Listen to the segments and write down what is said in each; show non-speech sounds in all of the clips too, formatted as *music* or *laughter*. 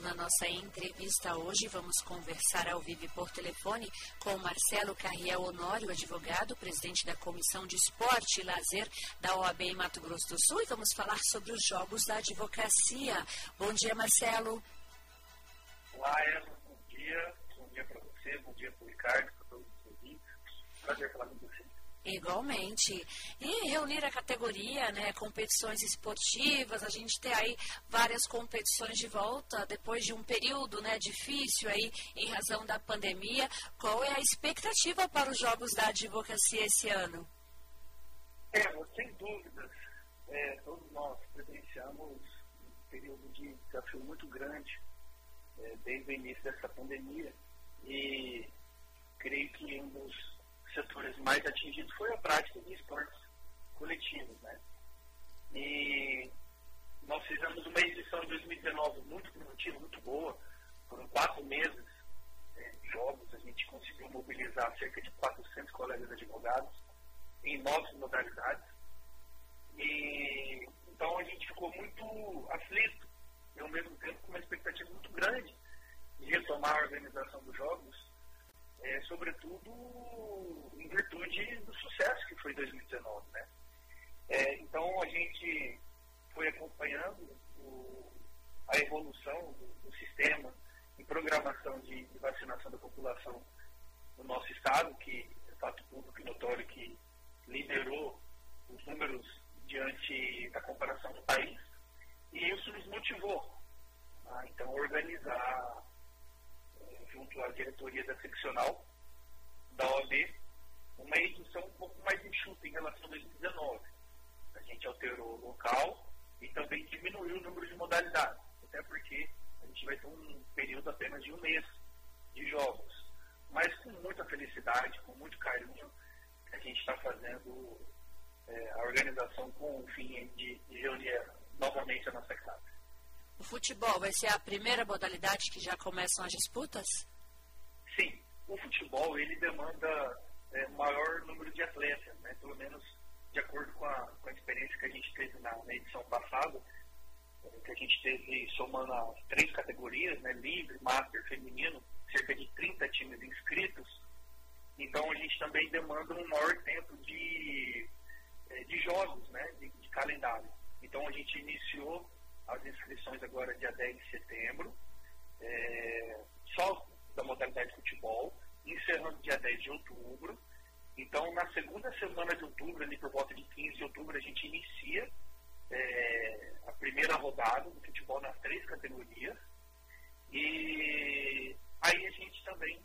Na nossa entrevista hoje, vamos conversar ao vivo por telefone com Marcelo Carriel Honório, advogado, presidente da Comissão de Esporte e Lazer da OAB em Mato Grosso do Sul, e vamos falar sobre os jogos da advocacia. Bom dia, Marcelo. Olá, Eva. Bom dia. Bom dia para você, bom dia para o Ricardo, para todos os ouvintes. Prazer falar com você. Igualmente. E reunir a categoria, né, competições esportivas, a gente ter aí várias competições de volta depois de um período, né, difícil aí em razão da pandemia. Qual é a expectativa para os jogos da advocacia esse ano? É, sem dúvidas, é, todos nós presenciamos um período de desafio muito grande é, desde o início dessa pandemia e creio que um dos setores mais atingidos foi a prática de esportes coletivos, né? E nós fizemos uma edição de 2019 muito produtiva, muito boa, foram quatro meses é, de jogos, a gente conseguiu mobilizar cerca de 400 colegas advogados em nove modalidades. E então a gente ficou muito aflito e ao mesmo tempo com uma expectativa muito grande de retomar a organização dos jogos é, sobretudo em virtude do sucesso que foi 2019. Né? É, então a gente foi acompanhando o, a evolução do, do, sistema e programação de, de, vacinação da população no nosso estado, que é fato público e notório que liderou os números diante da comparação do país, e isso nos motivou a então organizar junto à diretoria da seccional da OAB, uma edição um pouco mais enxuta em relação a 2019. A gente alterou o local e também diminuiu o número de modalidades, até porque a gente vai ter um período apenas de um mês de jogos. Mas com muita felicidade, com muito carinho, a gente está fazendo é, a organização com o fim de, de reunir novamente a nossa casa. O futebol vai ser a primeira modalidade que já começam as disputas? Sim, o futebol ele demanda é, maior número de atletas, né? pelo menos de acordo com a, com a experiência que a gente teve na, na edição passada, é, que a gente teve somando as três categorias, né? livre, master, feminino, cerca de 30 times inscritos. Então a gente também demanda um maior tempo de, é, de jogos, né? de, de calendário. Então a gente iniciou as inscrições agora dia 10 de setembro, é, só da modalidade de futebol, encerrando dia 10 de outubro. Então, na segunda semana de outubro, ali por volta de 15 de outubro, a gente inicia é, a primeira rodada do futebol nas três categorias. E aí a gente também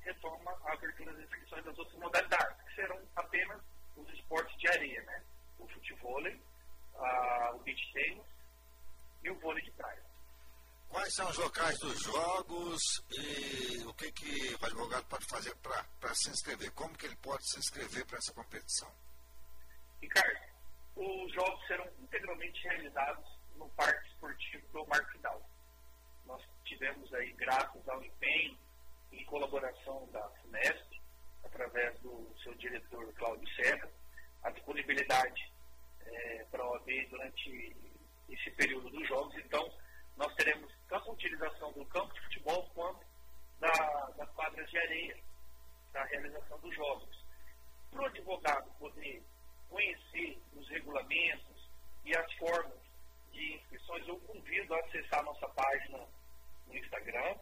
retoma a abertura das inscrições das outras modalidades, que serão apenas os esportes de areia, né? O futebol, a, o beach tennis e o vôlei de praia. Quais são os locais dos jogos e o que, que o advogado pode fazer para se inscrever? Como que ele pode se inscrever para essa competição? Ricardo, os jogos serão integralmente realizados no Parque Esportivo do Marco Fidal. Nós tivemos aí, graças ao empenho e colaboração da FUNESP, através do seu diretor Cláudio Serra, a disponibilidade é, para a OAB durante esse período dos jogos. Então, nós teremos tanto a utilização do campo de futebol quanto da, das quadras de areia da realização dos jogos. Para o advogado poder conhecer os regulamentos e as formas de inscrições, eu convido a acessar a nossa página no Instagram,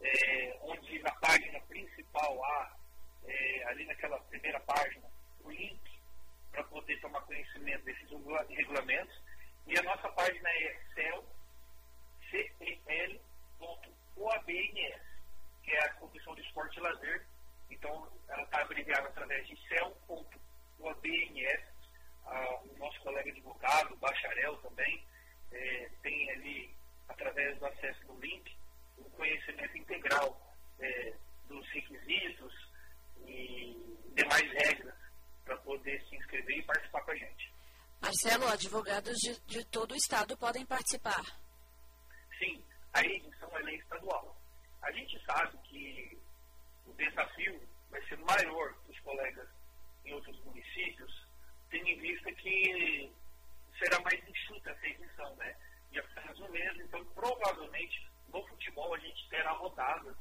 é, onde na página principal há, é, ali naquela primeira página, o link para poder tomar conhecimento desses regulamentos e a nossa página é cel, cel.oabns, que é a Comissão de Esporte e Lazer. Então, ela está abreviada através de cel.oabns. Ah, o nosso colega advogado, bacharel também, é, tem ali, através do acesso do link, o um conhecimento integral é, dos requisitos e demais regras para poder se inscrever e participar com a gente. Marcelo, advogados de, de todo o estado podem participar. Sim, a edição é estadual. A gente sabe que o desafio vai ser maior para os colegas em outros municípios, tendo em vista que será mais enxuta essa edição, né? De apenas um mês, então provavelmente no futebol a gente terá rodadas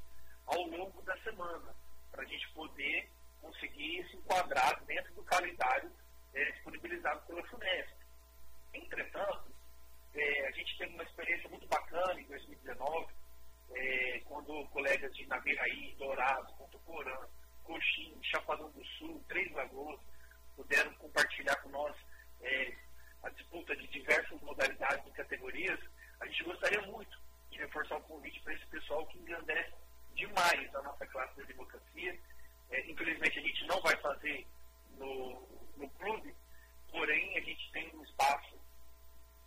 ao longo da semana, para a gente poder conseguir se enquadrar dentro do calendário é, disponibilizado pela FUNESP. Entretanto, é, a gente teve uma experiência muito bacana em 2019, é, quando colegas de Naviraí, Dourado, Ponto Porã, Coxim, Chapadão do Sul, Três Lagoas, puderam compartilhar com nós é, a disputa de diversas modalidades e categorias, a gente gostaria muito de reforçar o convite para esse pessoal que engrandece demais a nossa classe de advocacia. É, infelizmente, a gente não vai fazer no, no clube, porém, a gente tem um espaço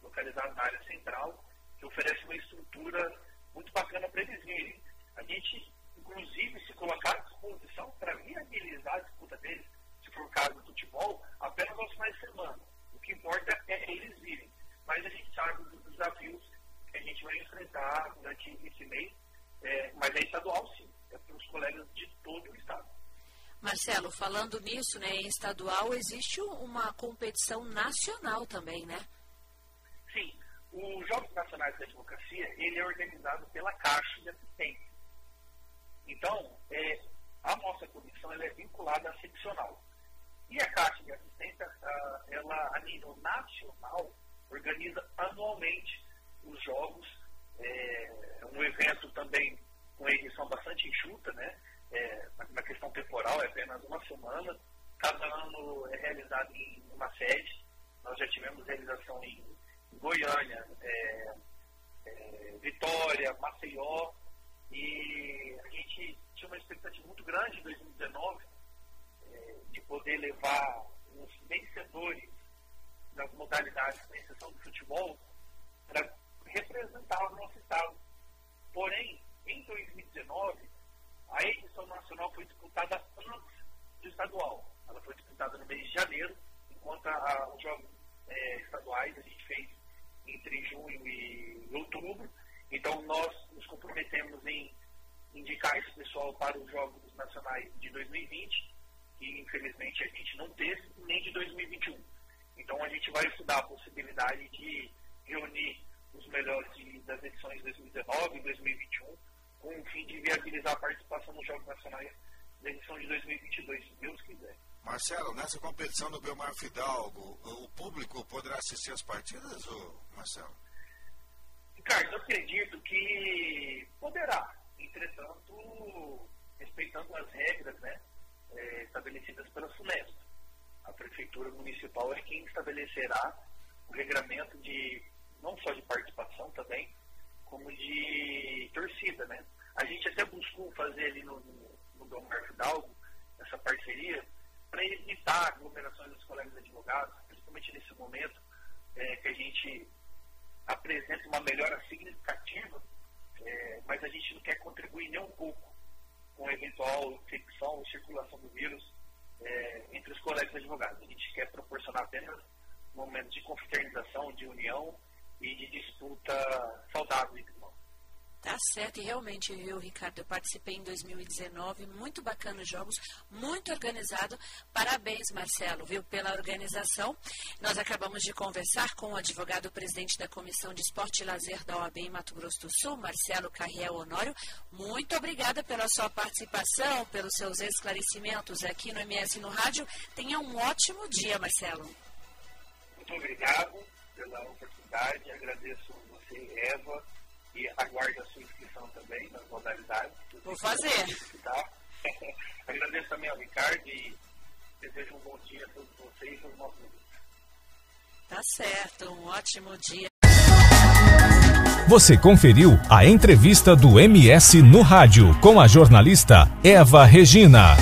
localizado na área central que oferece uma estrutura muito bacana para eles virem. Gente, inclusive, se colocar à disposição para viabilizar a disputa deles, se for o caso do futebol, apenas aos finais de semana. O que importa é eles virem. Mas a gente sabe dos desafios que a gente vai enfrentar durante esse mês, é, mas é estadual sim, é para os colegas de todo o estado. Marcelo, falando nisso, né, em estadual, existe uma competição nacional também, né? Sim. Os Jogos Nacionais de Advocacia, ele é organizado pela Caixa de Assistência. Então, é, a nossa comissão é vinculada à seccional. E a Caixa de Assistência, ela, a nível nacional, organiza anualmente os jogos. É, um evento também com edição bastante enxuta, né? É, na questão temporal, é apenas uma semana. Cada ano é realizado em uma sede. Nós já tivemos realização em Goiânia, é, é, Vitória, Maceió. E tinha uma expectativa muito grande em 2019 é, de poder levar os vencedores das modalidades, com exceção do futebol, para representar o nosso estado. Porém, em 2019, a edição nacional foi disputada antes do estadual. Ela foi disputada no mês de janeiro, enquanto a, os jogos é, estaduais a gente fez entre junho e outubro. Então, nós nos comprometemos em indicar esse pessoal para os Jogos Nacionais de 2020, que infelizmente a gente não teve, nem de 2021. Então, a gente vai estudar a possibilidade de reunir os melhores de, das edições de 2019 e 2021, com o fim de viabilizar a participação nos Jogos Nacionais da edição de 2022, se Deus quiser. Marcelo, nessa competição do Belmar Fidalgo, o público poderá assistir as partidas, ou, Marcelo? Ricardo, eu acredito que poderá, entretanto, respeitando as regras né, é, estabelecidas pela SUNESP. A Prefeitura Municipal é quem estabelecerá o regramento de, não só de participação também, como de torcida. Né? A gente até buscou fazer ali no, no, no Belmar Fidalgo essa parceria para evitar aglomerações dos colegas advogados, principalmente nesse momento é, que a gente apresenta uma melhora significativa, é, mas a gente não quer contribuir nem um pouco com eventual infecção ou circulação do vírus é, entre os colegas advogados. A gente quer proporcionar apenas momentos de confraternização, de união e de disputa saudável Tá certo, e realmente, viu, Ricardo, eu participei em 2019, muito bacana os jogos, muito organizado. Parabéns, Marcelo, viu, pela organização. Nós acabamos de conversar com o advogado presidente da Comissão de Esporte e Lazer da OAB em Mato Grosso do Sul, Marcelo Carriel Honório. Muito obrigada pela sua participação, pelos seus esclarecimentos aqui no MS no Rádio. Tenha um ótimo dia, Marcelo. Muito obrigado pela oportunidade, agradeço você, Eva e aguarde a sua inscrição também nas modalidades. Vou fazer. Tá? *laughs* Agradeço também ao Ricardo e desejo um bom dia a todos vocês e aos nossos amigos. Tá certo, um ótimo dia. Você conferiu a entrevista do MS no rádio com a jornalista Eva Regina.